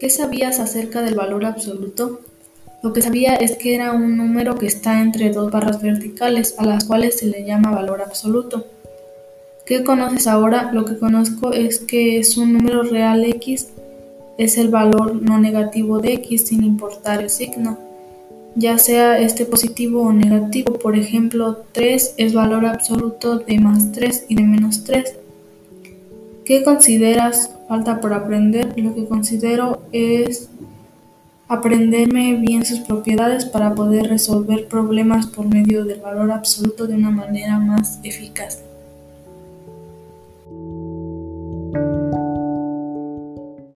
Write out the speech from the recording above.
¿Qué sabías acerca del valor absoluto? Lo que sabía es que era un número que está entre dos barras verticales, a las cuales se le llama valor absoluto. ¿Qué conoces ahora? Lo que conozco es que es un número real x, es el valor no negativo de x sin importar el signo, ya sea este positivo o negativo. Por ejemplo, 3 es valor absoluto de más 3 y de menos 3. ¿Qué consideras falta por aprender? Lo que considero es aprenderme bien sus propiedades para poder resolver problemas por medio del valor absoluto de una manera más eficaz.